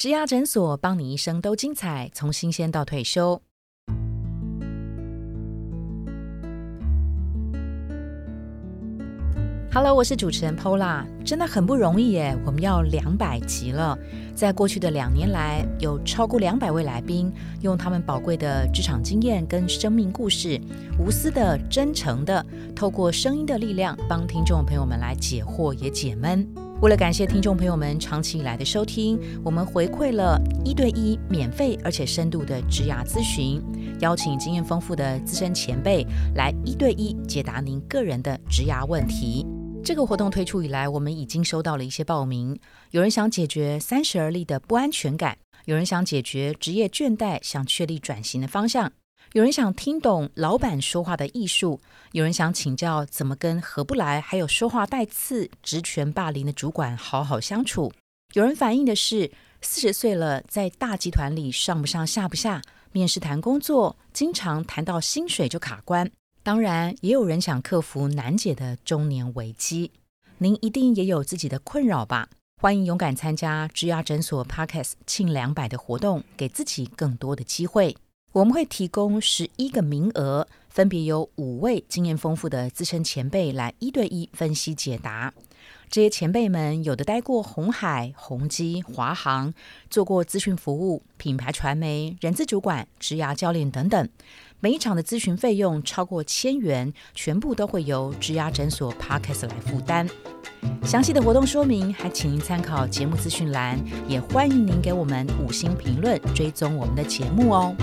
植牙诊所帮你一生都精彩，从新鲜到退休。Hello，我是主持人 Pola，真的很不容易耶，我们要两百集了。在过去的两年来，有超过两百位来宾，用他们宝贵的职场经验跟生命故事，无私的、真诚的，透过声音的力量，帮听众朋友们来解惑也解闷。为了感谢听众朋友们长期以来的收听，我们回馈了一对一免费而且深度的职涯咨询，邀请经验丰富的资深前辈来一对一解答您个人的职涯问题。这个活动推出以来，我们已经收到了一些报名。有人想解决三十而立的不安全感，有人想解决职业倦怠，想确立转型的方向，有人想听懂老板说话的艺术，有人想请教怎么跟合不来，还有说话带刺、职权霸凌的主管好好相处。有人反映的是四十岁了，在大集团里上不上下不下，面试谈工作，经常谈到薪水就卡关。当然，也有人想克服难解的中年危机。您一定也有自己的困扰吧？欢迎勇敢参加植牙诊所 Parkes 庆两百的活动，给自己更多的机会。我们会提供十一个名额，分别由五位经验丰富的资深前辈来一对一分析解答。这些前辈们有的待过红海、宏基、华航，做过咨询服务、品牌传媒、人资主管、职涯教练等等。每一场的咨询费用超过千元，全部都会由植牙诊所 Parkes 来负担。详细的活动说明还请您参考节目资讯栏，也欢迎您给我们五星评论，追踪我们的节目哦。